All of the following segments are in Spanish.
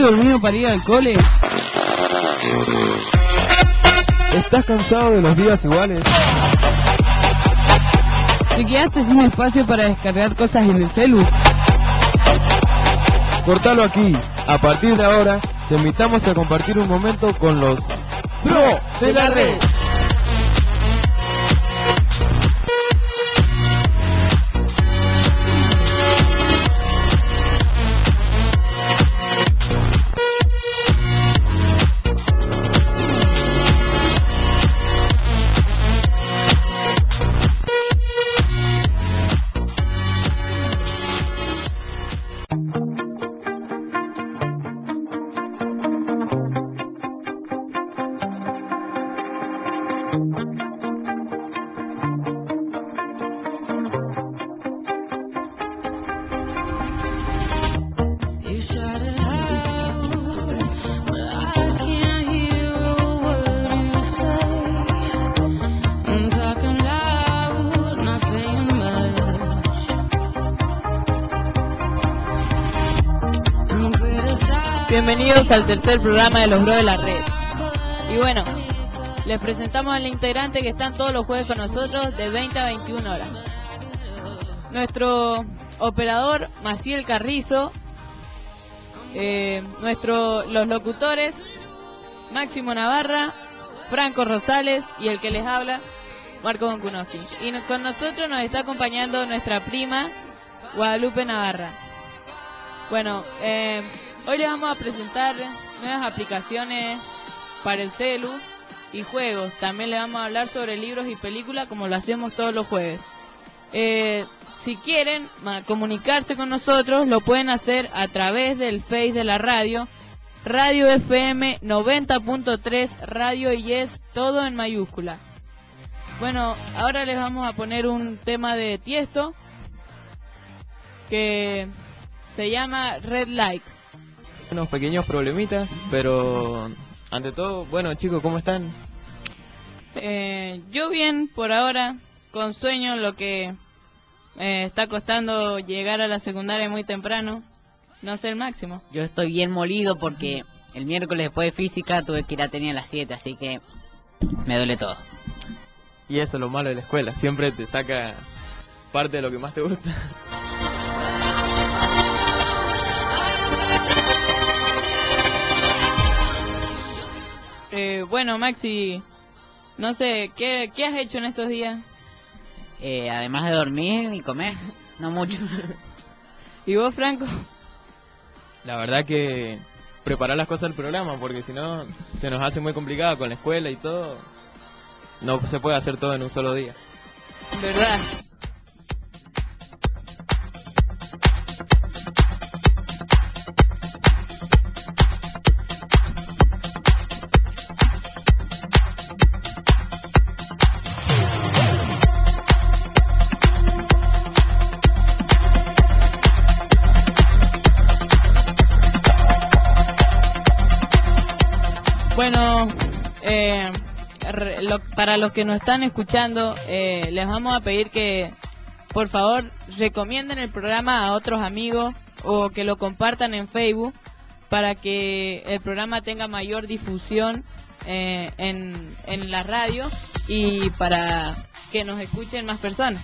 quedaste dormido para ir al cole? ¿Estás cansado de los días iguales? ¿Te quedaste sin espacio para descargar cosas en el celu? Cortalo aquí. A partir de ahora, te invitamos a compartir un momento con los Pro de la Red. Al tercer programa de los Bros de la Red. Y bueno, les presentamos al integrante que están todos los jueves con nosotros de 20 a 21 horas. Nuestro operador Maciel Carrizo, eh, nuestro, los locutores Máximo Navarra, Franco Rosales y el que les habla, Marco Boncunosi. Y con nosotros nos está acompañando nuestra prima Guadalupe Navarra. Bueno, eh, hoy les vamos a presentar nuevas aplicaciones para el celu y juegos. También les vamos a hablar sobre libros y películas como lo hacemos todos los jueves. Eh, si quieren comunicarse con nosotros, lo pueden hacer a través del Face de la radio, Radio FM 90.3, Radio Yes, todo en mayúscula. Bueno, ahora les vamos a poner un tema de Tiesto que se llama Red Light. Unos pequeños problemitas, pero ante todo, bueno chicos, ¿cómo están? Eh, yo bien por ahora, con sueño, lo que me está costando llegar a la secundaria muy temprano. No sé el máximo. Yo estoy bien molido porque el miércoles después de física tuve que ir a tener a las 7, así que me duele todo. Y eso es lo malo de la escuela, siempre te saca parte de lo que más te gusta. Eh, bueno, Maxi, no sé, ¿qué, ¿qué has hecho en estos días? Eh, además de dormir y comer, no mucho. ¿Y vos, Franco? La verdad que preparar las cosas del programa, porque si no se nos hace muy complicado con la escuela y todo. No se puede hacer todo en un solo día. ¿Verdad? Para los que nos están escuchando, eh, les vamos a pedir que por favor recomienden el programa a otros amigos o que lo compartan en Facebook para que el programa tenga mayor difusión eh, en, en la radio y para que nos escuchen más personas.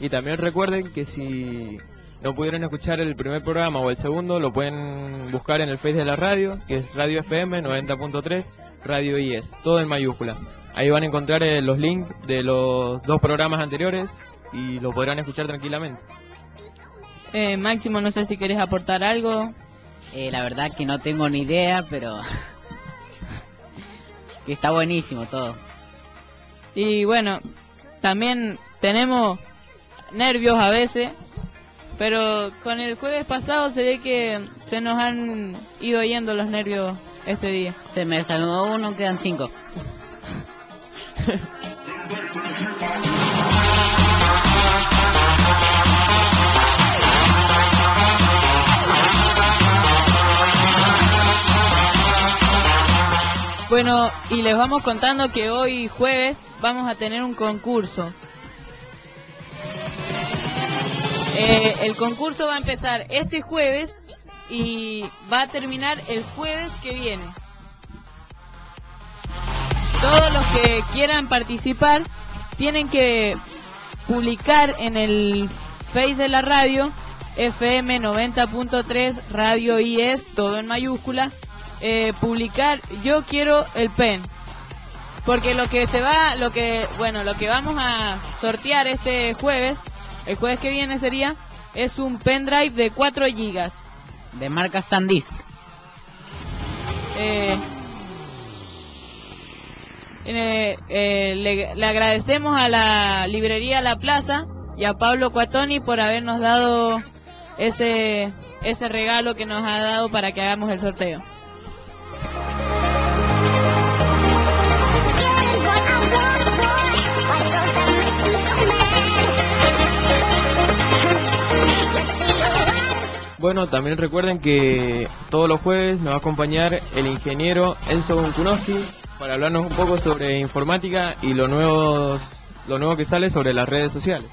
Y también recuerden que si no pudieron escuchar el primer programa o el segundo, lo pueden buscar en el Face de la radio, que es Radio FM 90.3, Radio IES, todo en mayúscula. Ahí van a encontrar eh, los links de los dos programas anteriores y lo podrán escuchar tranquilamente. Eh, Máximo, no sé si querés aportar algo. Eh, la verdad que no tengo ni idea, pero que está buenísimo todo. Y bueno, también tenemos nervios a veces, pero con el jueves pasado se ve que se nos han ido yendo los nervios este día. Se me saludó uno, quedan cinco. Bueno, y les vamos contando que hoy jueves vamos a tener un concurso. Eh, el concurso va a empezar este jueves y va a terminar el jueves que viene. Todos los que quieran participar tienen que publicar en el Face de la radio FM 90.3 Radio IES, todo en mayúscula, eh, publicar yo quiero el pen. Porque lo que se va, lo que, bueno, lo que vamos a sortear este jueves, el jueves que viene sería, es un pendrive de 4 gigas. De marca SanDisk. Eh, eh, le, agradecemos a la librería La Plaza y a Pablo Cuatoni por habernos dado ese ese regalo que nos ha dado para que hagamos el sorteo. Bueno, también recuerden que todos los jueves nos va a acompañar el ingeniero Enzo Gunkunowski para hablarnos un poco sobre informática y lo nuevo, lo nuevo que sale sobre las redes sociales.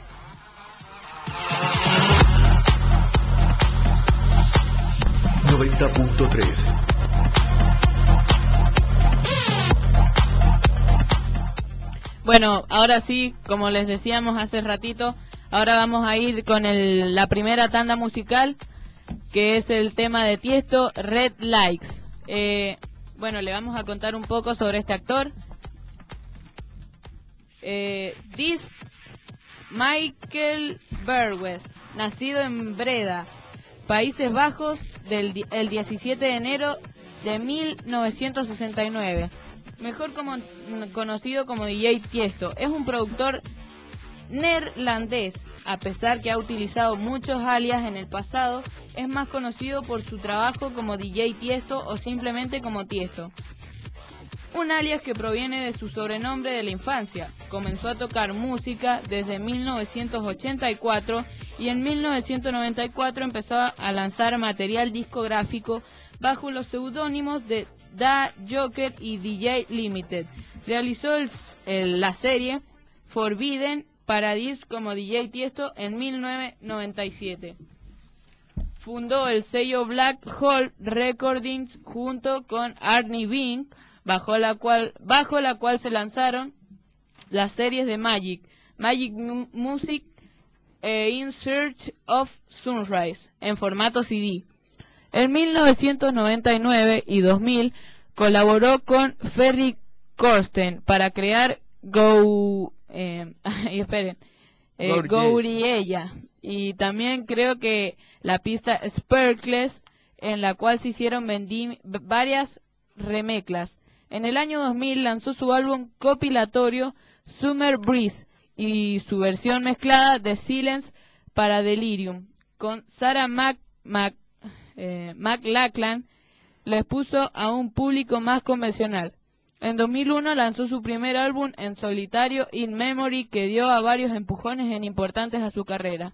Bueno, ahora sí, como les decíamos hace ratito, ahora vamos a ir con el- la primera tanda musical, que es el tema de Tiesto, Red Likes. Eh, bueno, le vamos a contar un poco sobre este actor. Eh, Michael Berwes, nacido en Breda, Países Bajos, del, el 17 de enero de 1969. Mejor como, conocido como DJ Tiesto. Es un productor neerlandés. A pesar que ha utilizado muchos alias en el pasado, es más conocido por su trabajo como DJ Tiesto o simplemente como Tiesto. Un alias que proviene de su sobrenombre de la infancia. Comenzó a tocar música desde 1984 y en 1994 empezó a lanzar material discográfico bajo los seudónimos de Da Joker y DJ Limited. Realizó la serie Forbidden Paradise como DJ Tiesto en 1997. Fundó el sello Black Hole Recordings junto con Arnie Bing, bajo la cual, bajo la cual se lanzaron las series de Magic, Magic Mu- Music e In Search of Sunrise en formato CD. En 1999 y 2000 colaboró con Ferry Corsten para crear Go... Eh, y esperen. Eh. Gouriella. Y también creo que la pista Sparkles, en la cual se hicieron varias remezclas. En el año 2000 lanzó su álbum compilatorio Summer Breeze y su versión mezclada de Silence para Delirium con Sarah Mac, Mac, eh, McLachlan les puso a un público más convencional. En 2001 lanzó su primer álbum en solitario In Memory que dio a varios empujones en importantes a su carrera.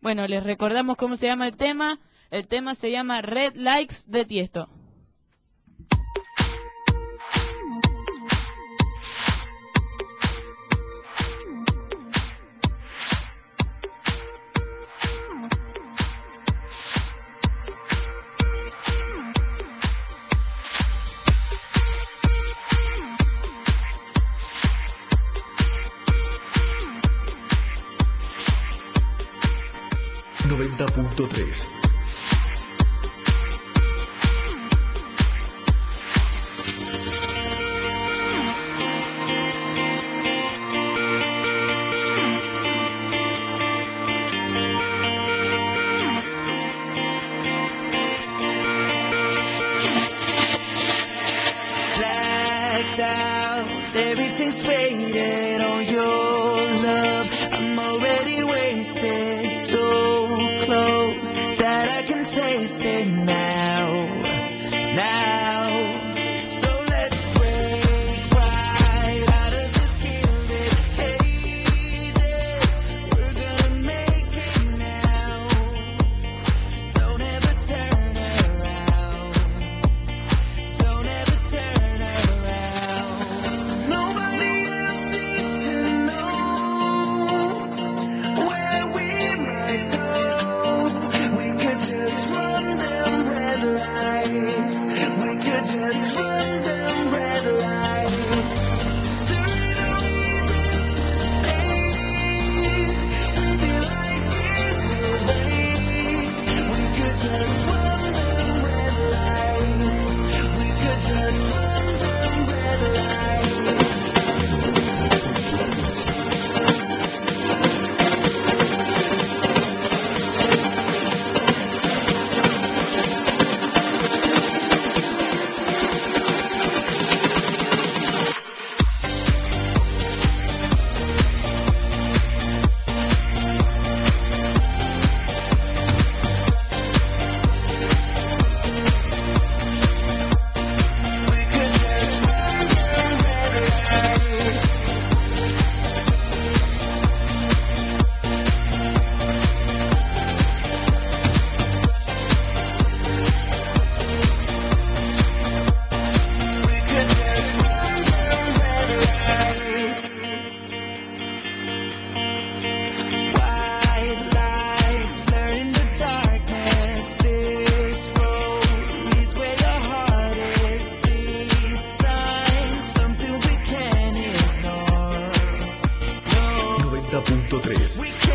Bueno, les recordamos cómo se llama el tema. El tema se llama Red Likes de Tiesto. 90.3.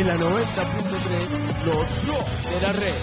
en la 90.3, los dos de la red.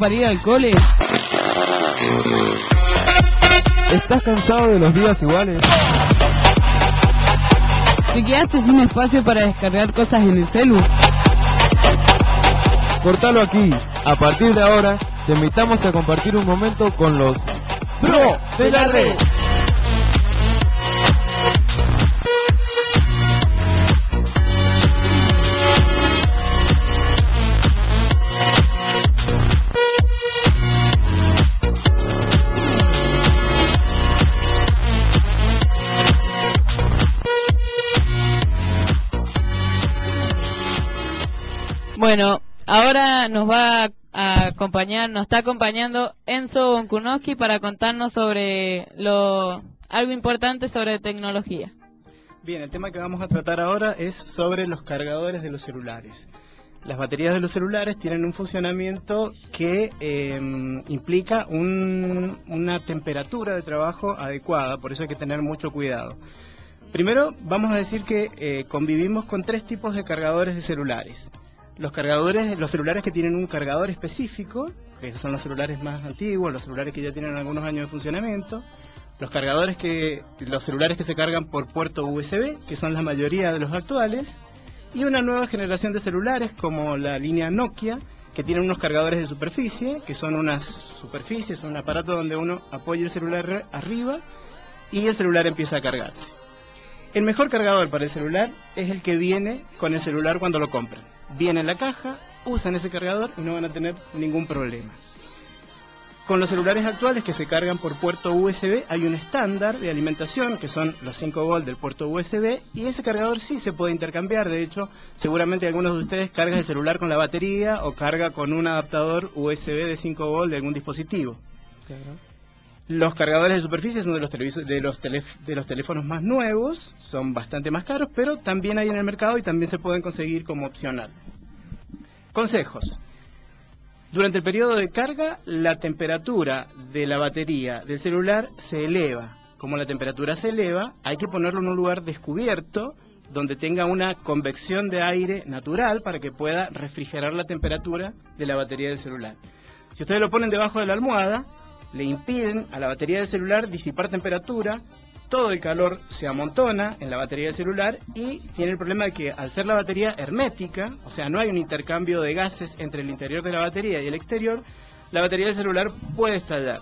para ir al cole? ¿Estás cansado de los días iguales? ¿Te quedaste sin espacio para descargar cosas en el celu? Cortalo aquí. A partir de ahora, te invitamos a compartir un momento con los Pro de la Red. Bueno, ahora nos va a acompañar, nos está acompañando Enzo Bonkunowski para contarnos sobre lo algo importante sobre tecnología. Bien, el tema que vamos a tratar ahora es sobre los cargadores de los celulares. Las baterías de los celulares tienen un funcionamiento que eh, implica un- una temperatura de trabajo adecuada, por eso hay que tener mucho cuidado. Primero, vamos a decir que eh, convivimos con tres tipos de cargadores de celulares. Los cargadores, los celulares que tienen un cargador específico, que son los celulares más antiguos, los celulares que ya tienen algunos años de funcionamiento, los cargadores que, los celulares que se cargan por puerto USB, que son la mayoría de los actuales, y una nueva generación de celulares como la línea Nokia, que tienen unos cargadores de superficie, que son unas superficies, un aparato donde uno apoya el celular arriba y el celular empieza a cargarse. El mejor cargador para el celular es el que viene con el celular cuando lo compran. Viene en la caja, usan ese cargador y no van a tener ningún problema. Con los celulares actuales que se cargan por puerto USB hay un estándar de alimentación que son los 5 volt del puerto USB y ese cargador sí se puede intercambiar. De hecho, seguramente algunos de ustedes cargan el celular con la batería o carga con un adaptador USB de 5 volt de algún dispositivo. Los cargadores de superficie son de los, de, los de los teléfonos más nuevos, son bastante más caros, pero también hay en el mercado y también se pueden conseguir como opcional. Consejos. Durante el periodo de carga, la temperatura de la batería del celular se eleva. Como la temperatura se eleva, hay que ponerlo en un lugar descubierto donde tenga una convección de aire natural para que pueda refrigerar la temperatura de la batería del celular. Si ustedes lo ponen debajo de la almohada, le impiden a la batería del celular disipar temperatura, todo el calor se amontona en la batería del celular y tiene el problema de que al ser la batería hermética, o sea, no hay un intercambio de gases entre el interior de la batería y el exterior, la batería del celular puede estallar.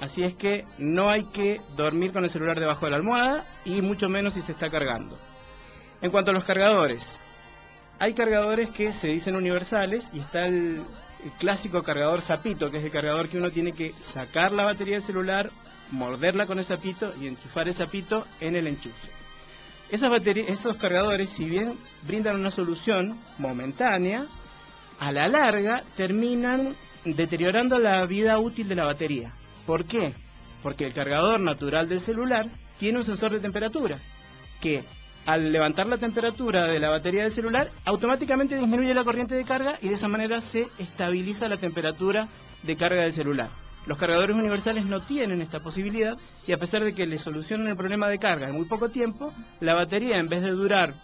Así es que no hay que dormir con el celular debajo de la almohada y mucho menos si se está cargando. En cuanto a los cargadores, hay cargadores que se dicen universales y está el, el clásico cargador zapito, que es el cargador que uno tiene que sacar la batería del celular, morderla con el zapito y enchufar el zapito en el enchufe. Esos cargadores, si bien brindan una solución momentánea, a la larga terminan deteriorando la vida útil de la batería. ¿Por qué? Porque el cargador natural del celular tiene un sensor de temperatura que al levantar la temperatura de la batería del celular automáticamente disminuye la corriente de carga y de esa manera se estabiliza la temperatura de carga del celular. Los cargadores universales no tienen esta posibilidad y a pesar de que le solucionan el problema de carga en muy poco tiempo, la batería en vez de durar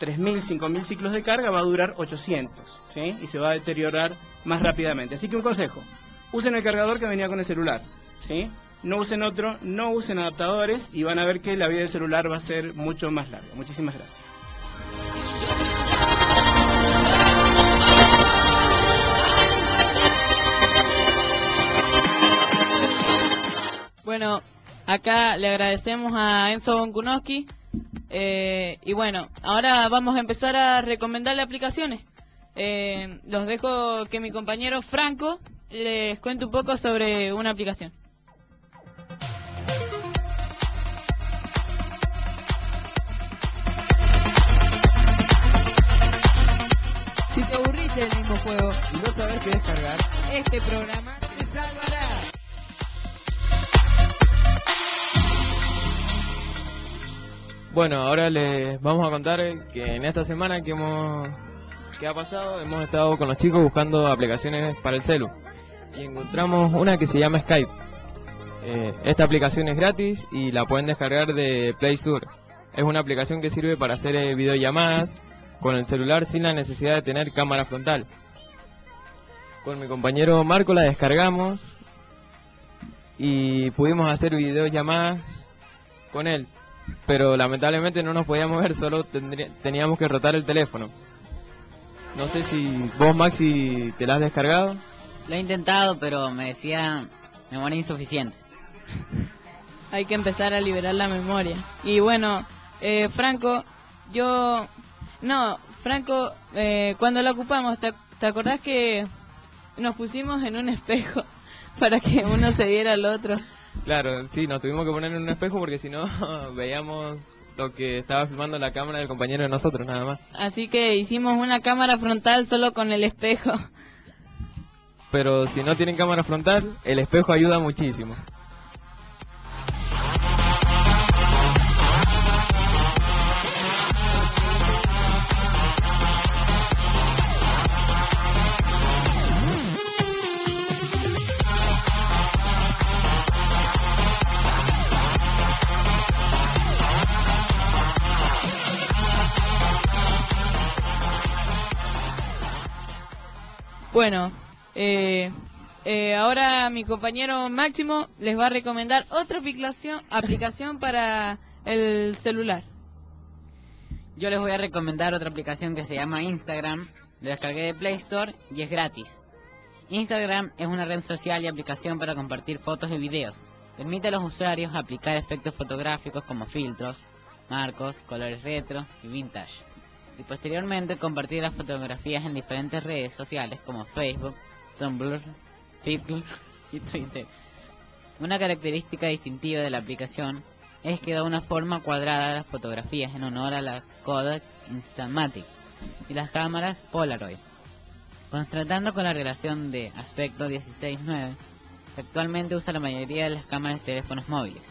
3.000, 5.000 ciclos de carga va a durar 800 ¿sí? y se va a deteriorar más rápidamente. Así que un consejo, usen el cargador que venía con el celular. ¿sí? No usen otro, no usen adaptadores y van a ver que la vida del celular va a ser mucho más larga. Muchísimas gracias. Bueno, acá le agradecemos a Enzo Bonkunowski. Eh, y bueno, ahora vamos a empezar a recomendarle aplicaciones. Eh, los dejo que mi compañero Franco les cuente un poco sobre una aplicación. Qué descargar. este programa te salvará. Bueno, ahora les vamos a contar que en esta semana que hemos que ha pasado hemos estado con los chicos buscando aplicaciones para el celu y encontramos una que se llama Skype. Eh, esta aplicación es gratis y la pueden descargar de Play Store. Es una aplicación que sirve para hacer eh, videollamadas con el celular sin la necesidad de tener cámara frontal. Con mi compañero Marco la descargamos y pudimos hacer videollamadas con él pero lamentablemente no nos podíamos ver, solo tendría- teníamos que rotar el teléfono. No sé si vos, Maxi, te la has descargado. Lo he intentado, pero me decía memoria insuficiente. Hay que empezar a liberar la memoria. Y bueno, eh, Franco, yo... No, Franco, eh, cuando la ocupamos, ¿te, ¿te acordás que nos pusimos en un espejo para que uno se viera al otro? Claro, sí, nos tuvimos que poner en un espejo porque si no veíamos lo que estaba filmando la cámara del compañero de nosotros, nada más. Así que hicimos una cámara frontal solo con el espejo. Pero si no tienen cámara frontal, el espejo ayuda muchísimo. Bueno, eh, eh, ahora mi compañero Máximo les va a recomendar otra aplicación, aplicación para el celular. Yo les voy a recomendar otra aplicación que se llama Instagram. La descargué de Play Store y es gratis. Instagram es una red social y aplicación para compartir fotos y videos. Permite a los usuarios aplicar efectos fotográficos como filtros, marcos, colores retro y vintage. Y posteriormente compartir las fotografías en diferentes redes sociales como Facebook, Tumblr, Flickr y Twitter. Una característica distintiva de la aplicación es que da una forma cuadrada a las fotografías en honor a la Kodak Instamatic y las cámaras Polaroid. Contrastando con la relación de aspecto 16.9, que actualmente usa la mayoría de las cámaras de teléfonos móviles.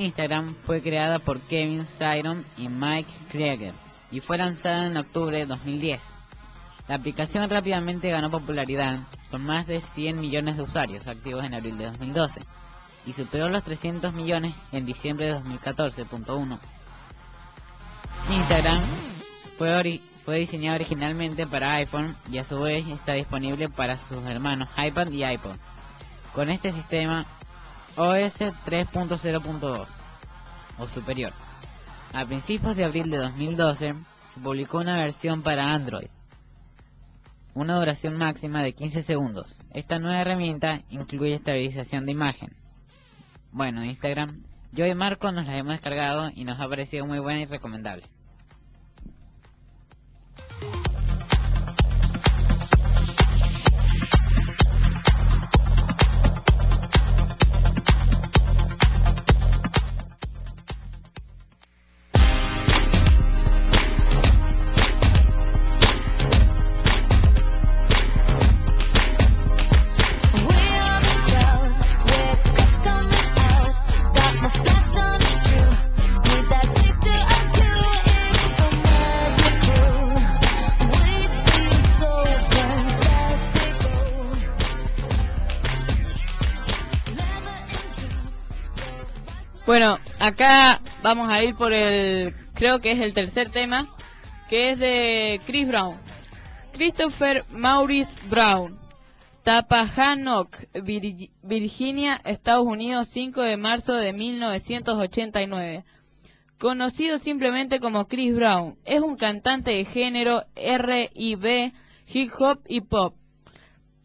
Instagram fue creada por Kevin Styron y Mike Krieger y fue lanzada en octubre de 2010. La aplicación rápidamente ganó popularidad con más de 100 millones de usuarios activos en abril de 2012 y superó los 300 millones en diciembre de 2014.1. Instagram fue, diseñado originalmente para iPhone y a su vez está disponible para sus hermanos iPad y iPod. Con este sistema OS 3.0.2 o superior. A principios de abril de 2012 se publicó una versión para Android, una duración máxima de 15 segundos. Esta nueva herramienta incluye estabilización de imagen. Bueno, Instagram, yo y Marco nos la hemos descargado y nos ha parecido muy buena y recomendable. Acá vamos a ir por el, creo que es el tercer tema, que es de Chris Brown. Christopher Maurice Brown, Tappahannock, Virgi- Virginia, Estados Unidos, 5 de marzo de 1989. Conocido simplemente como Chris Brown, es un cantante de género R&B, hip hop y pop.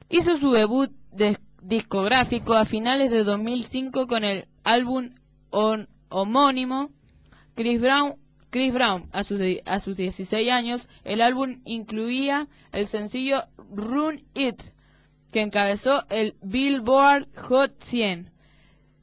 Hizo su debut de- discográfico a finales de 2005 con el álbum on- homónimo Chris Brown. Chris Brown, a sus, a sus 16 años, el álbum incluía el sencillo Run It, que encabezó el Billboard Hot 100,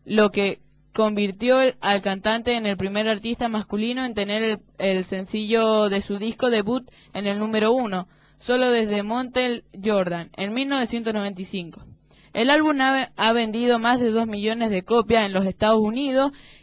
lo que convirtió al cantante en el primer artista masculino en tener el, el sencillo de su disco debut en el número uno, solo desde Montel Jordan, en 1995. El álbum ha, ha vendido más de 2 millones de copias en los Estados Unidos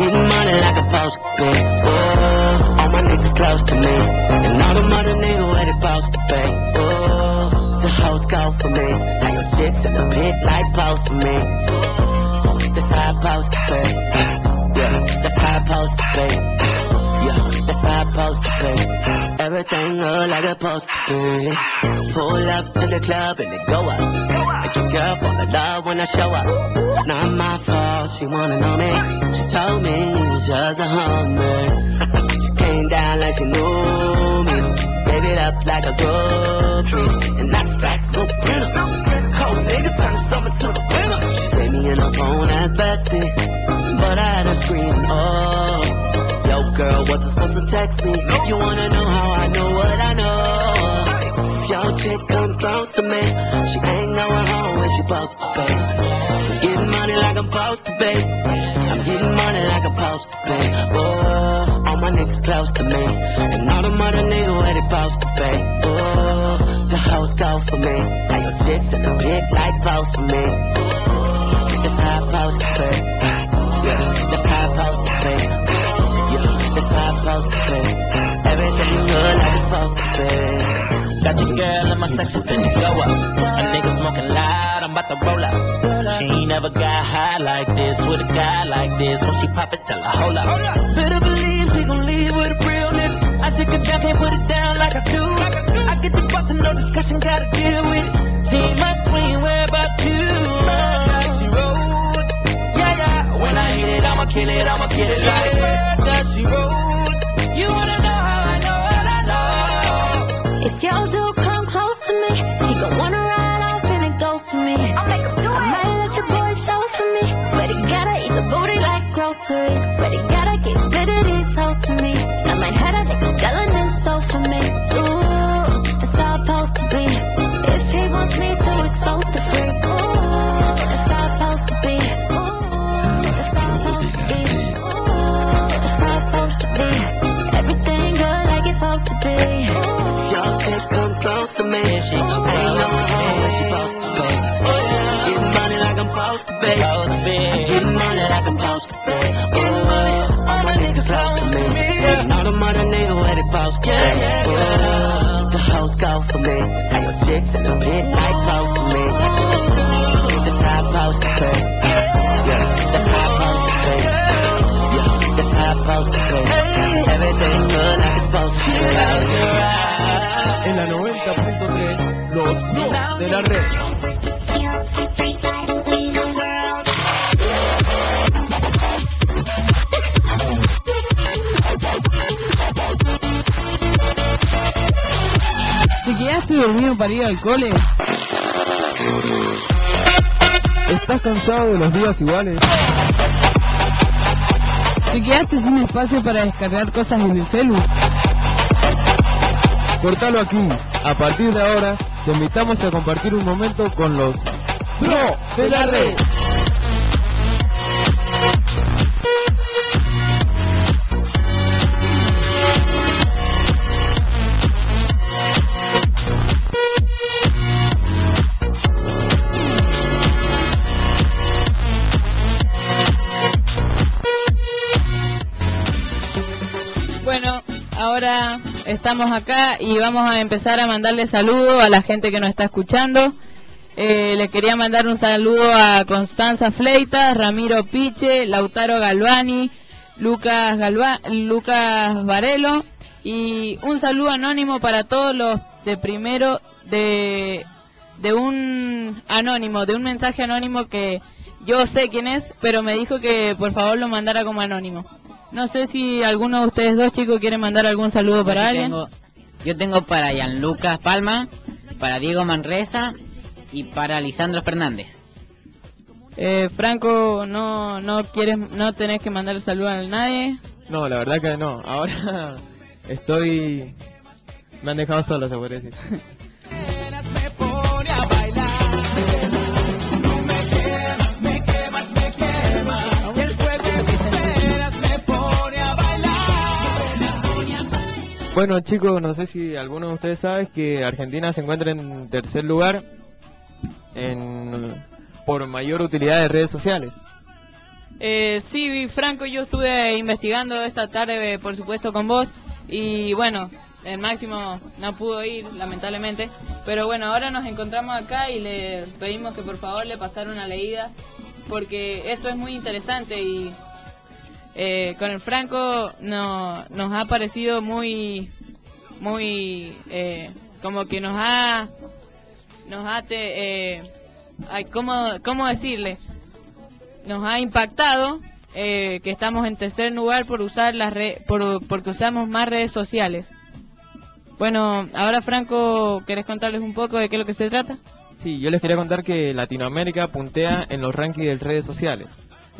Getting money like I'm supposed to. Oh, all my niggas close to me, and all the mother niggas where they supposed to be. Oh, the hoes go for me, now your chicks in the pit like post for me. That's how I'm supposed to be. Yeah, that's how I'm to be. Yeah, that's supposed to be. Everything look like it's supposed to be. Pull up to the club and they go up. Make your girl fall in love when I show up. It's not my fault, she wanna know me. She told me just a hummer. came down like she knew me. Gave it up like a groupie. And that's facts, no printer. Cold nigga turn the summer to the winter. She saved me in her phone as Betsy. But I had her screaming, oh. Yo, girl, supposed to text me. You wanna know how I know what I know? Yo, chick come close to me. She ain't going home when she supposed to be. I'm getting money like I'm supposed to be. I'm getting money like I'm supposed to be. Oh, all my niggas close to me. And all the mother niggas where they supposed to be. Oh, the hoes go for me. Like your chicks and the dick like close for me. Got your girl in my section, finna go up. A nigga smoking loud, I'm about to roll up. She ain't never got high like this with a guy like this. When she pop it, tell her hold up. Better believe she gon' leave with a real nigga. I take it down, can't put it down like I do. I get the bustin', no discussion, gotta deal with it. She ain't we ain't worry about you. She rolled. Yeah, yeah. When I hit it, I'ma kill it, I'ma kill it like that. She rolled. You wanna know gotta eat the booty like groceries. En la 90.3, los dos de la red. ¿Te quedaste dormido para ir al cole? ¿Estás cansado de los días iguales? ¿Te quedaste sin espacio para descargar cosas en el celu? Cortalo aquí. A partir de ahora, te invitamos a compartir un momento con los Pro de la red. Estamos acá y vamos a empezar a mandarle saludos a la gente que nos está escuchando. Eh, le quería mandar un saludo a Constanza Fleitas, Ramiro Piche, Lautaro Galvani, Lucas, Galva Lucas Varelo y un saludo anónimo para todos los de primero de, de un anónimo, de un mensaje anónimo que yo sé quién es, pero me dijo que por favor lo mandara como anónimo. No sé si alguno de ustedes dos chicos quiere mandar algún saludo para yo alguien. Tengo, yo tengo para Gianluca Palma, para Diego Manresa y para Lisandro Fernández. Eh, Franco, no no quieres, no tenés que mandar saludo a nadie. No, la verdad que no. Ahora estoy... Me han dejado solo, se puede decir. Bueno chicos, no sé si alguno de ustedes sabe que Argentina se encuentra en tercer lugar en, por mayor utilidad de redes sociales. Eh, sí, Franco, yo estuve investigando esta tarde, eh, por supuesto, con vos. Y bueno, el máximo no pudo ir, lamentablemente. Pero bueno, ahora nos encontramos acá y le pedimos que por favor le pasara una leída porque esto es muy interesante y eh, con el Franco no, nos ha parecido muy, muy, eh, como que nos ha, nos ha, te- eh, ¿cómo, ¿cómo decirle? Nos ha impactado eh, que estamos en tercer lugar por usar las re- por, porque usamos más redes sociales. Bueno, ahora Franco, ¿querés contarles un poco de qué es lo que se trata? Sí, yo les quería contar que Latinoamérica puntea en los rankings de redes sociales.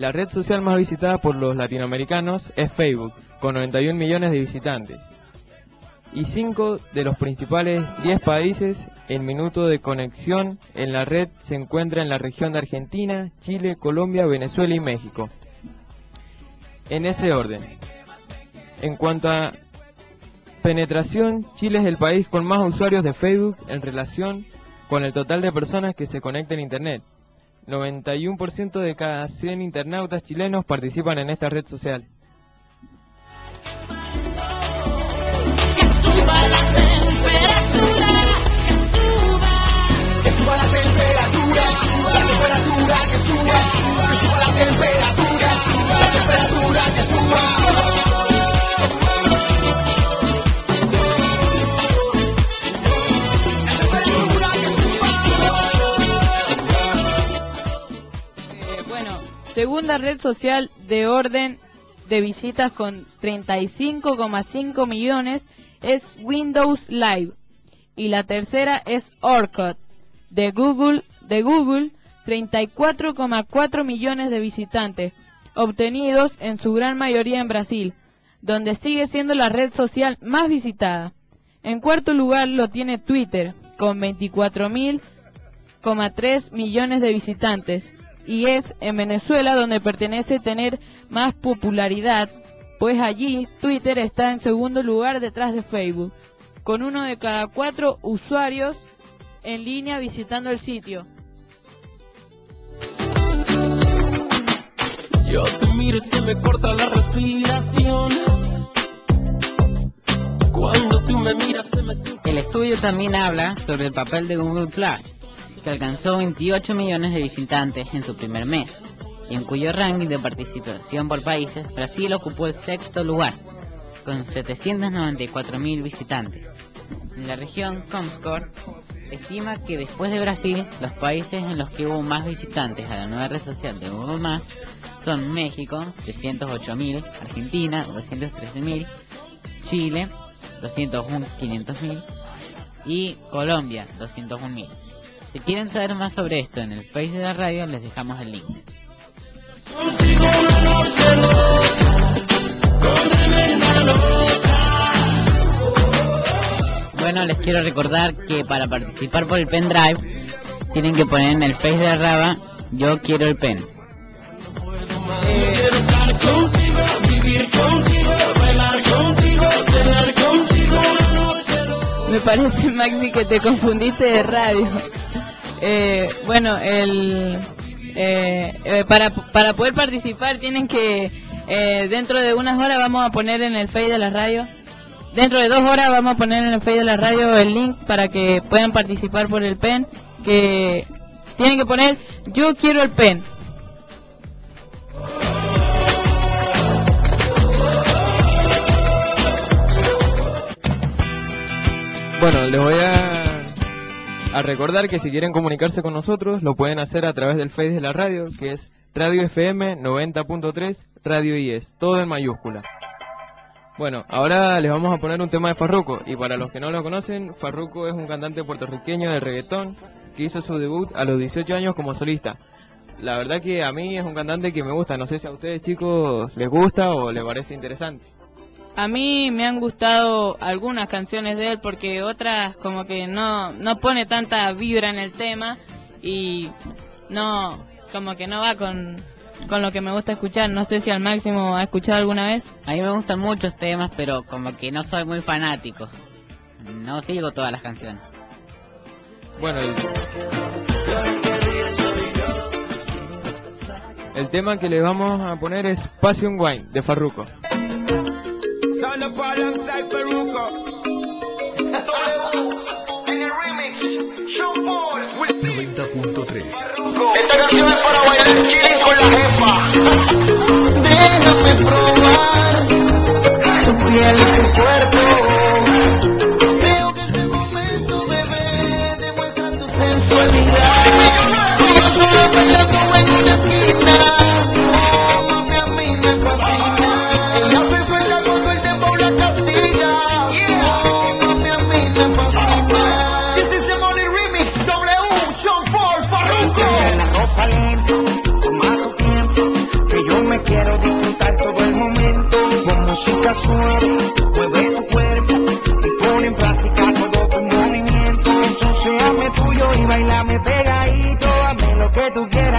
La red social más visitada por los latinoamericanos es Facebook, con 91 millones de visitantes. Y 5 de los principales 10 países en minuto de conexión en la red se encuentra en la región de Argentina, Chile, Colombia, Venezuela y México. En ese orden. En cuanto a penetración, Chile es el país con más usuarios de Facebook en relación con el total de personas que se conectan a Internet. 91% de cada 100 internautas chilenos participan en esta red social. Segunda red social de orden de visitas con 35,5 millones es Windows Live y la tercera es Orkut de Google de Google 34,4 millones de visitantes obtenidos en su gran mayoría en Brasil, donde sigue siendo la red social más visitada. En cuarto lugar lo tiene Twitter con 24.000,3 millones de visitantes y es en Venezuela donde pertenece tener más popularidad, pues allí Twitter está en segundo lugar detrás de Facebook, con uno de cada cuatro usuarios en línea visitando el sitio. Yo te miro y se me corta la respiración. Cuando tú me miras se me sube. El estudio también habla sobre el papel de Google Plus, que alcanzó 28 millones de visitantes en su primer mes, y en cuyo ranking de participación por países Brasil ocupó el sexto lugar, con 794 mil visitantes. En la región Comscore estima que después de Brasil, los países en los que hubo más visitantes a la nueva red social de Google Más son México, 308.000, Argentina, 213.000, Chile, 201, 500.000 y Colombia, 201.000. Si quieren saber más sobre esto en el Face de la radio, les dejamos el link. Bueno, les quiero recordar que para participar por el pendrive tienen que poner en el Face de la Raba yo quiero el pen. Me parece, Maxi, que te confundiste de radio. Eh, bueno, el, eh, eh, para, para poder participar tienen que, eh, dentro de unas horas vamos a poner en el Face de la radio, dentro de dos horas vamos a poner en el Face de la radio el link para que puedan participar por el PEN, que tienen que poner yo quiero el PEN. Bueno, les voy a, a recordar que si quieren comunicarse con nosotros, lo pueden hacer a través del Face de la radio, que es Radio FM 90.3 Radio IES, todo en mayúscula. Bueno, ahora les vamos a poner un tema de Farruko, y para los que no lo conocen, Farruko es un cantante puertorriqueño de reggaetón que hizo su debut a los 18 años como solista. La verdad que a mí es un cantante que me gusta, no sé si a ustedes chicos les gusta o les parece interesante. A mí me han gustado algunas canciones de él porque otras como que no no pone tanta vibra en el tema y no como que no va con con lo que me gusta escuchar. No sé si al máximo ha escuchado alguna vez. A mí me gustan muchos temas, pero como que no soy muy fanático. No sigo todas las canciones. Bueno, el, el tema que les vamos a poner es Passion Wine de Farruko. Develop alongside Peruco. en el remix, Sean Paul, 90.3. Esta canción es para bailar chilling con la jefa. Déjame probar tu piel y tu cuerpo. Creo que este momento, bebé, demuestra tu sensualidad. Solo bailando en una esquina. Como a mí me fascina. mueve tu cuerpo y pone en práctica todo tu movimiento. Ensuciame tuyo y bailame pegadito, hazme lo que tú quieras.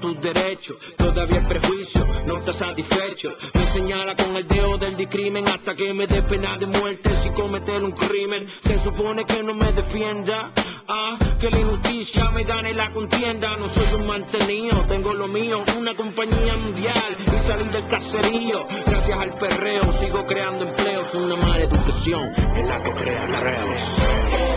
tus derechos. Todavía el prejuicio no está satisfecho. Me señala con el dedo del discrimen hasta que me dé pena de muerte si cometer un crimen. Se supone que no me defienda. Ah, que la injusticia me gane la contienda. No soy un mantenido, tengo lo mío, una compañía mundial y salir del caserío. Gracias al perreo sigo creando empleos, una mala educación en la que crean arreos.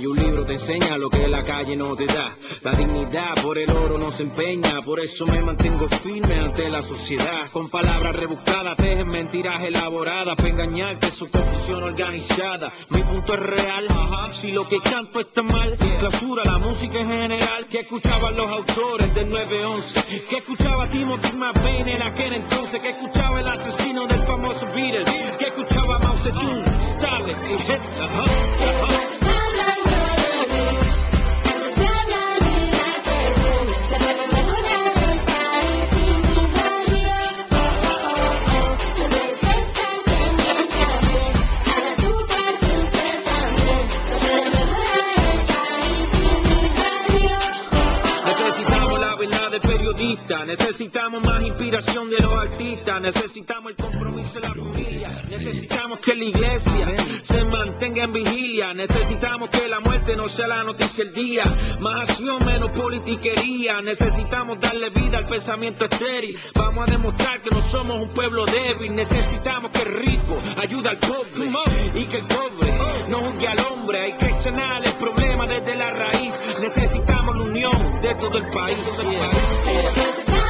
Y un libro te enseña lo que la calle no te da. La dignidad por el oro no se empeña, por eso me mantengo firme ante la sociedad. Con palabras rebuscadas, tejen mentiras elaboradas para engañarte, su confusión organizada. Mi punto es real, si lo que canto está mal, clausura la música en general. Que escuchaban los autores del 911, que escuchaba Timothy McVeigh en aquel entonces, que escuchaba el asesino del famoso Beatles, que escuchaba Mao Zedong, y Hitler. necesitamos el compromiso de la familia, necesitamos que la iglesia se mantenga en vigilia, necesitamos que la muerte no sea la noticia del día, más acción, menos politiquería, necesitamos darle vida al pensamiento estéril, vamos a demostrar que no somos un pueblo débil, necesitamos que el rico ayude al pobre y que el pobre no juzgue al hombre, hay que sanar el problema desde la raíz, necesitamos la unión de todo el país.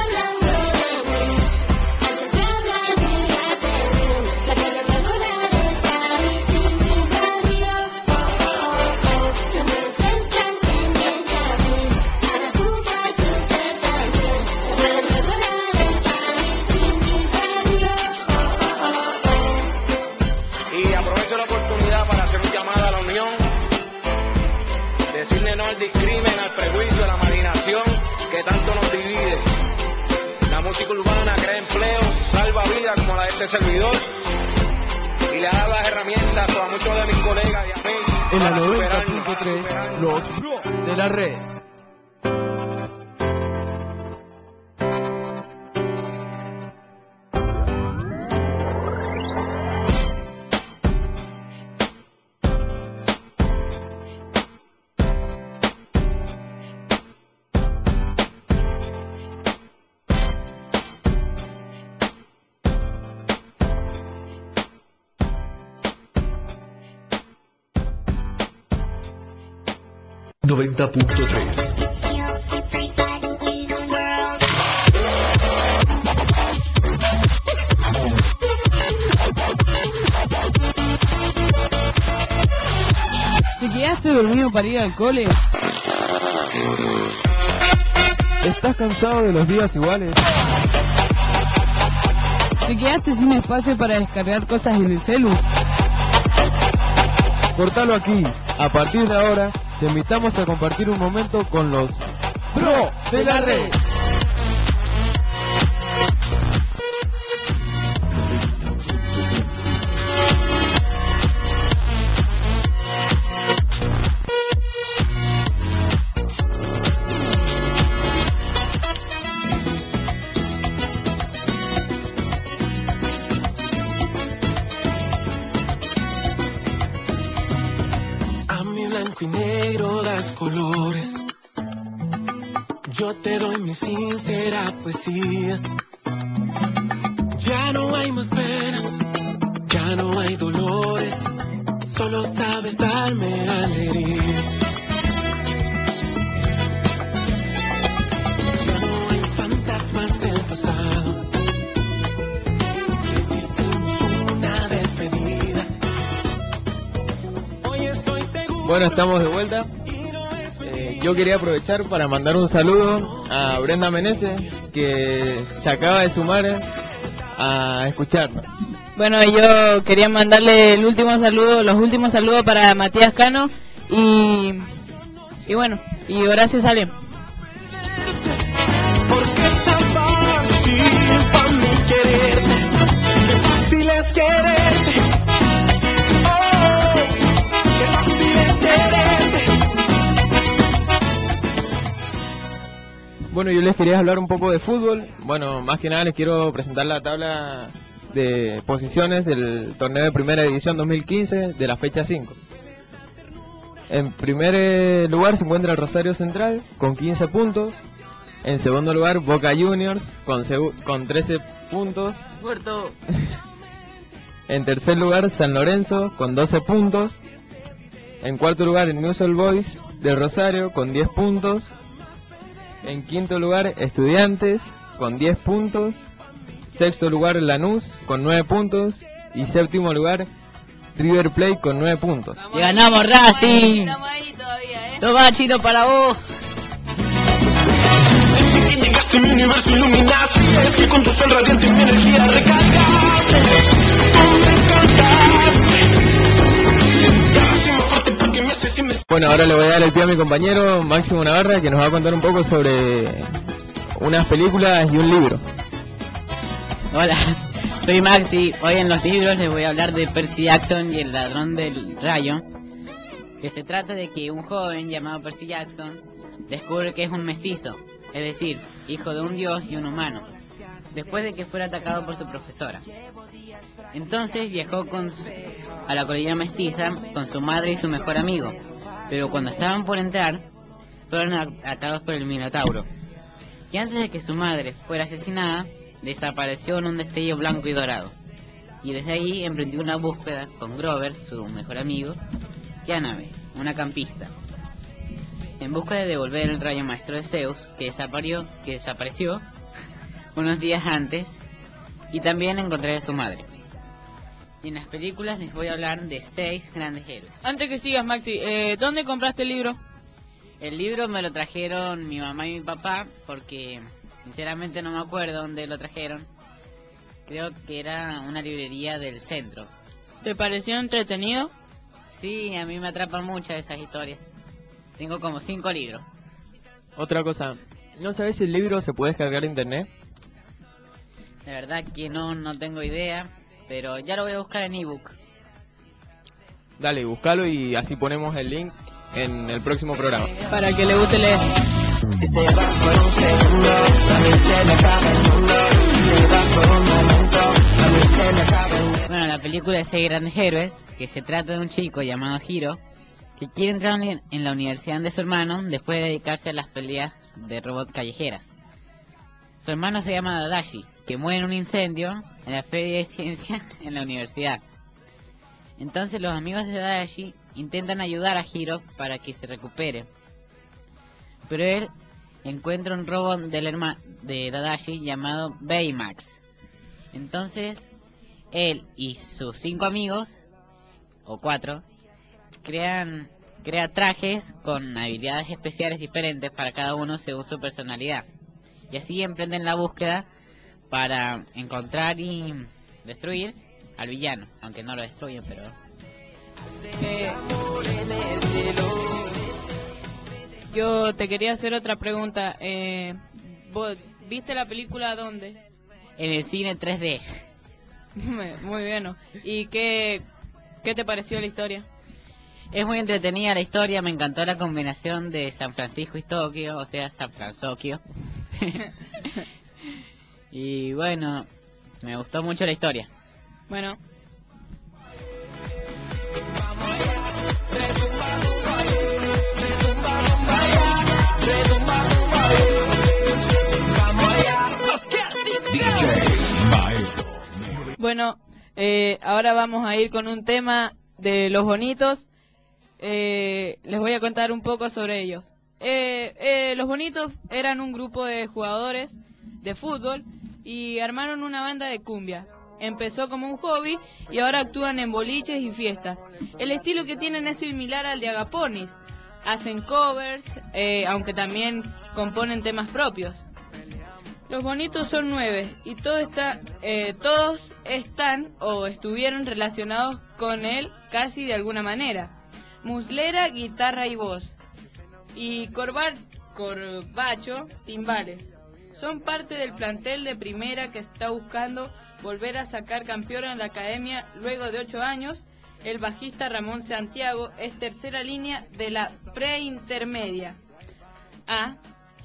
Urbana crea empleo, salva vidas como la de este servidor y le da las herramientas a muchos de mis colegas y a mí En la para superarnos, 90.3, los de la red. Noventa punto tres. ¿Te quedaste dormido para ir al cole? ¿Estás cansado de los días iguales? ¿Te quedaste sin espacio para descargar cosas en el celu? Cortalo aquí. A partir de ahora, te invitamos a compartir un momento con los Bro de la red. Quería aprovechar para mandar un saludo a Brenda Meneses, que se acaba de sumar a escucharnos. Bueno, yo quería mandarle el último saludo, los últimos saludos para Matías Cano y, y bueno, y Horacio Salem. Bueno, yo les quería hablar un poco de fútbol. Bueno, más que nada les quiero presentar la tabla de posiciones del torneo de primera división 2015 de la fecha 5. En primer eh, lugar se encuentra el Rosario Central con 15 puntos. En segundo lugar Boca Juniors con, con 13 puntos. En tercer lugar San Lorenzo con 12 puntos. En cuarto lugar, el News All Boys de Rosario con 10 puntos. En quinto lugar, Estudiantes con 10 puntos. Sexto lugar, Lanús con 9 puntos. Y séptimo lugar, River Plate con 9 puntos. Y ganamos Racing. Estamos ahí todavía, ¿eh? Toma, chino, para vos. Llegaste mi universo, iluminaste. Es que con tu sol radiante mi energía recargaste. Bueno, ahora le voy a dar el pie a mi compañero Máximo Navarra que nos va a contar un poco sobre unas películas y un libro. Hola, soy Maxi. Hoy en los libros les voy a hablar de Percy Jackson y el ladrón del rayo. Que se trata de que un joven llamado Percy Jackson descubre que es un mestizo, es decir, hijo de un dios y un humano, después de que fuera atacado por su profesora. Entonces viajó con a la colina mestiza con su madre y su mejor amigo, pero cuando estaban por entrar, fueron atacados por el Minotauro. Y antes de que su madre fuera asesinada, desapareció en un destello blanco y dorado. Y desde ahí emprendió una búsqueda con Grover, su mejor amigo, y Annabeth, una campista. En busca de devolver el rayo maestro de Zeus, que desapareció, que desapareció unos días antes, y también encontrar a su madre. Y en las películas les voy a hablar de seis grandes héroes. Antes que sigas, Maxi, eh, ¿dónde compraste el libro? El libro me lo trajeron mi mamá y mi papá porque sinceramente no me acuerdo dónde lo trajeron. Creo que era una librería del centro. ¿Te pareció entretenido? Sí, a mí me atrapan muchas esas historias. Tengo como cinco libros. Otra cosa, ¿no sabes si el libro se puede descargar de internet? De verdad que no, no tengo idea, pero ya lo voy a buscar en ebook. Dale, búscalo y así ponemos el link en el próximo programa. Para que le guste leer. Si te vas por un segundo, a mí se me acaba el mundo. Si te vas por un momento, a mí se me acaba el mundo. Bueno, la película de seis grandes héroes, que se trata de un chico llamado Hiro, que quiere entrar en en la universidad de su hermano después de dedicarse a las peleas de robots callejeras. Su hermano se llama Dadashi, que muere en un incendio en la feria de ciencias en la universidad. Entonces los amigos de Dadashi intentan ayudar a Hiro para que se recupere. Pero él encuentra un robot del herma de Dadashi llamado Baymax. Entonces él y sus cinco amigos, o cuatro, crean crea trajes con habilidades especiales diferentes para cada uno según su personalidad. Y así emprenden la búsqueda para encontrar y destruir al villano, aunque no lo destruyen, pero yo te quería hacer otra pregunta. Eh, ¿vos ¿Viste la película dónde? en el cine 3D. Muy bien. ¿Y qué, qué te pareció la historia? Es muy entretenida la historia, me encantó la combinación de San Francisco y Tokio, o sea, San Francisco. y bueno, me gustó mucho la historia. Bueno, bueno, eh, ahora vamos a ir con un tema de los bonitos. Eh, les voy a contar un poco sobre ellos. Eh, eh, los bonitos eran un grupo de jugadores de fútbol y armaron una banda de cumbia. Empezó como un hobby y ahora actúan en boliches y fiestas. El estilo que tienen es similar al de Agaponis. Hacen covers, eh, aunque también componen temas propios. Los bonitos son nueve y todo está, eh, todos están o estuvieron relacionados con él casi de alguna manera. Muslera, guitarra y voz. Y Corbacho, timbales. Son parte del plantel de primera que está buscando volver a sacar campeón en la academia luego de ocho años. El bajista Ramón Santiago es tercera línea de la preintermedia. A.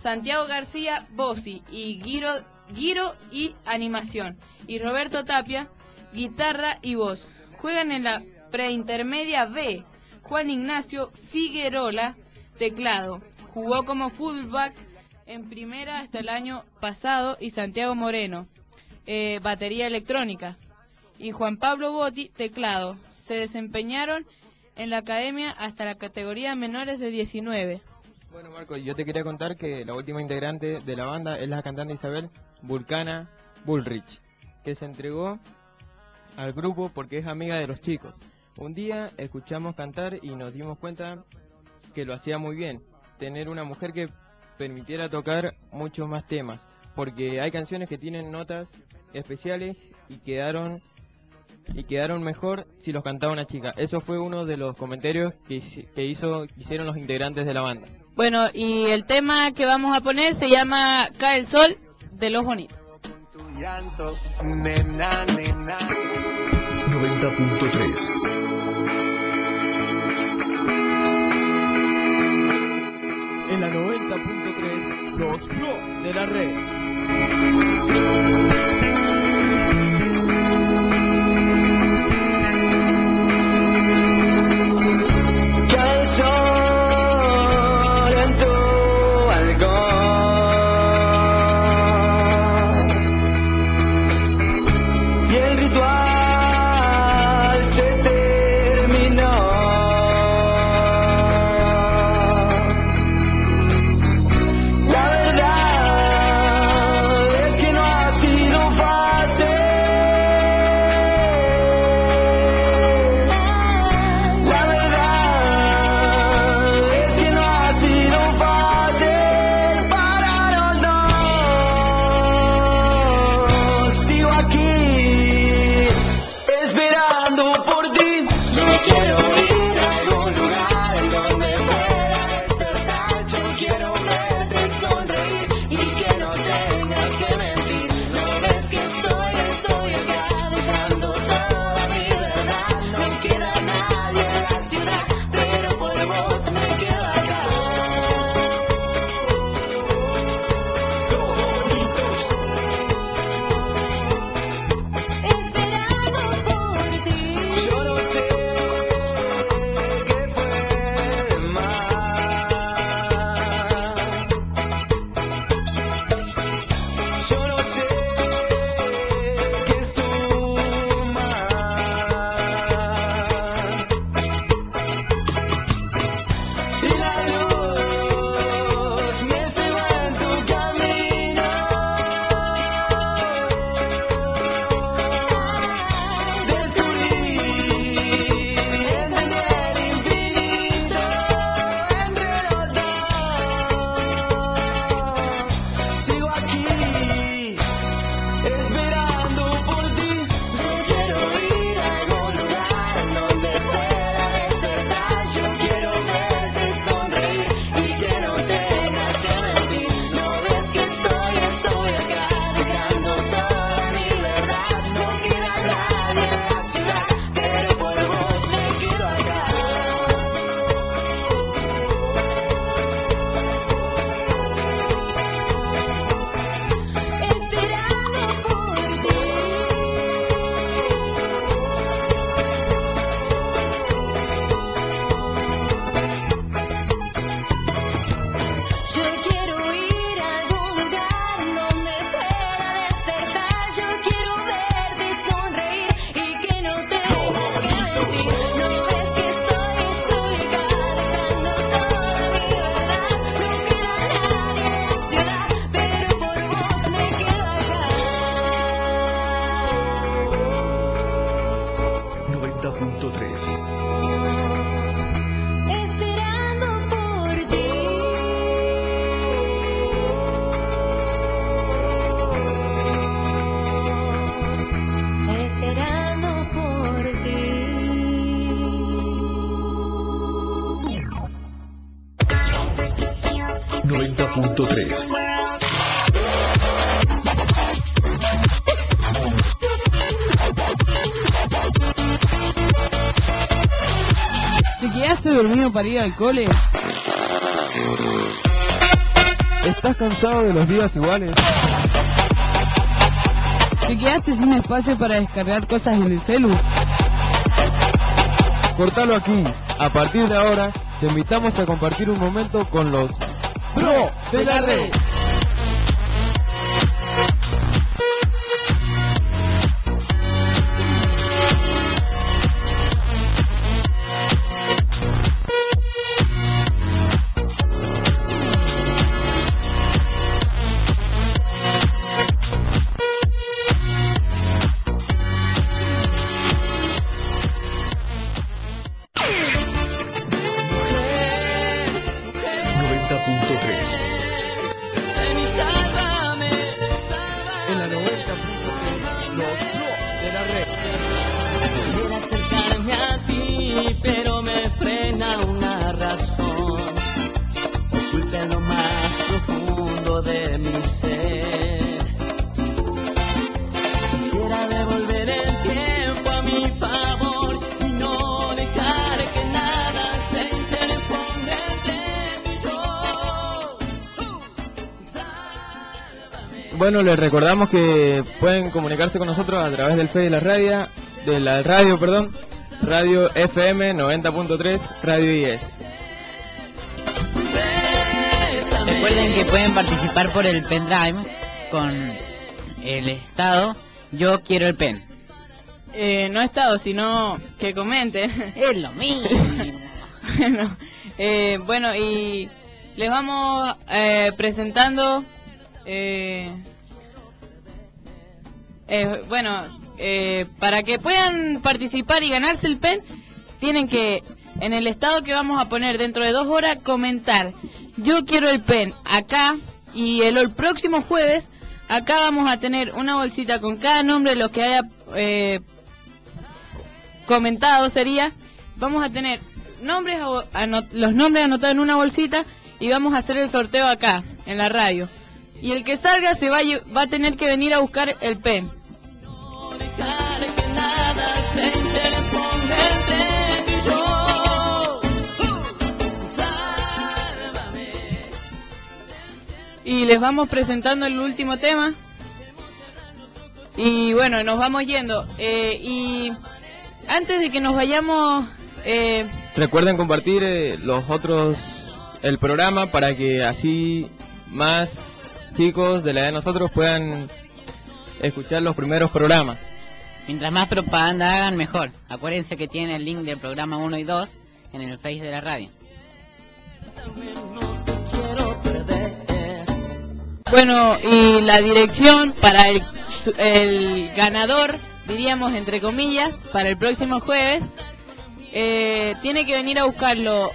Santiago García, Bossi y Giro, Giro y Animación. Y Roberto Tapia, guitarra y voz. Juegan en la preintermedia B. Juan Ignacio Figuerola, teclado. Jugó como fullback en primera hasta el año pasado y Santiago Moreno, eh, batería electrónica. Y Juan Pablo Botti, teclado. Se desempeñaron en la academia hasta la categoría menores de 19. Bueno, Marco, yo te quería contar que la última integrante de la banda es la cantante Isabel Vulcana Bullrich, que se entregó al grupo porque es amiga de los chicos. Un día escuchamos cantar y nos dimos cuenta que lo hacía muy bien. Tener una mujer que permitiera tocar muchos más temas, porque hay canciones que tienen notas especiales y quedaron y quedaron mejor si los cantaba una chica. Eso fue uno de los comentarios que, que hizo que hicieron los integrantes de la banda. Bueno, y el tema que vamos a poner se llama Cae el Sol de los Bonitos. llanto, nena, nena. 90.3. En la 90.3, los Pro de la red. Para ir al cole? ¿Estás cansado de los días iguales? ¿Te quedaste sin espacio para descargar cosas en el celu? Cortalo aquí. A partir de ahora, te invitamos a compartir un momento con los Pro de la red. Bueno, les recordamos que pueden comunicarse con nosotros a través del Fe de la radio, de la radio, perdón, Radio FM 90.3, Radio IES. Recuerden que pueden participar por el pendrive con el estado Yo quiero el pen. Eh, no estado, sino que comenten. Es lo mismo. bueno, eh, bueno, y les vamos eh, presentando. Eh, eh, bueno, eh, para que puedan participar y ganarse el pen, tienen que, en el estado que vamos a poner dentro de dos horas, comentar: Yo quiero el pen acá. Y el, próximo jueves, acá vamos a tener una bolsita con cada nombre de los que haya eh, comentado sería, vamos a tener nombres los nombres anotados en una bolsita y vamos a hacer el sorteo acá, en la radio. Y el que salga se va va a tener que venir a buscar el. Sálvame. Y les vamos presentando el último tema. Y bueno, nos vamos yendo. Eh, y antes de que nos vayamos, eh, Recuerden compartir eh, los otros, el programa para que así más chicos de la edad de nosotros puedan escuchar los primeros programas. Mientras más propaganda hagan, mejor. Acuérdense que tienen el link del programa 1 y 2 en el Face de la radio. Bueno, y la dirección para el, el ganador, diríamos entre comillas, para el próximo jueves, eh, tiene que venir a buscarlo,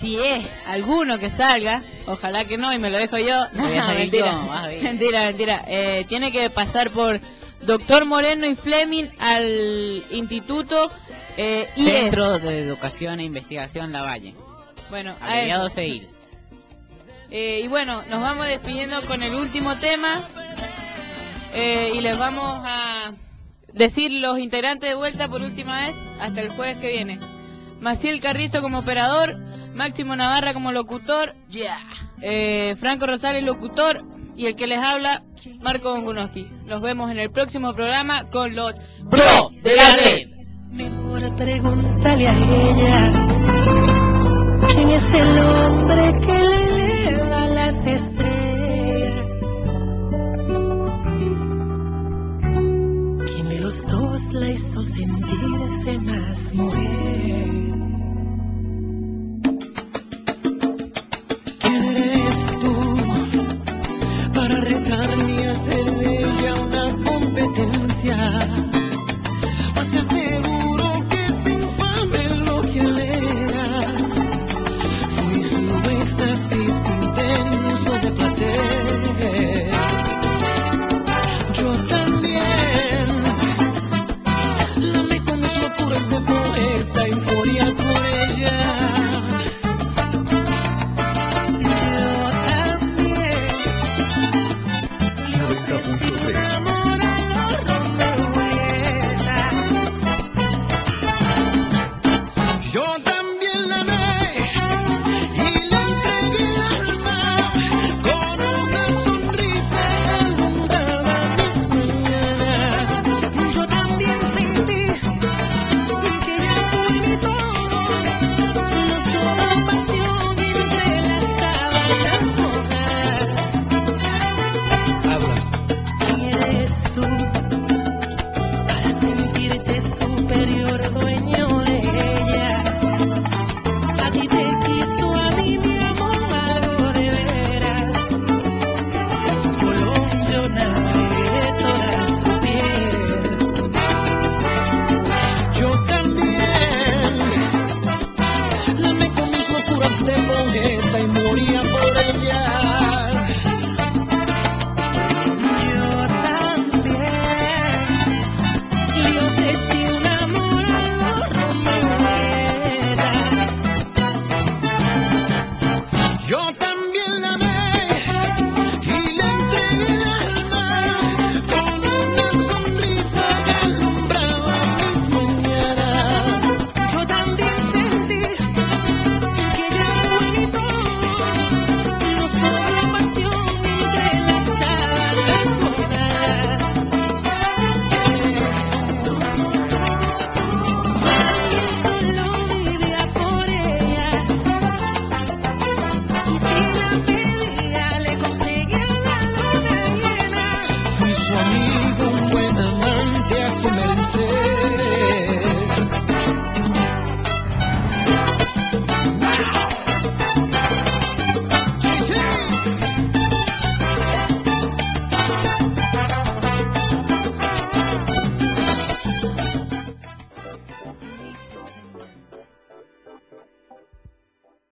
si es alguno que salga, ojalá que no, y me lo dejo yo. Salir mentira, ver. mentira, mentira. Eh, tiene que pasar por Doctor Moreno y Fleming al Instituto eh. Centro de Educación e Investigación Lavalle. Bueno, a Abreviado eso. CEIL. Eh, y bueno, nos vamos despidiendo con el último tema eh, y les vamos a decir los integrantes de vuelta por última vez hasta el jueves que viene. Maciel Carrizo como operador, Máximo Navarra como locutor, eh, Franco Rosales locutor y el que les habla, Marco Bongunoski. Nos vemos en el próximo programa con los Pro de la Red. Mejor pregúntale a ella quién es el hombre que le eleva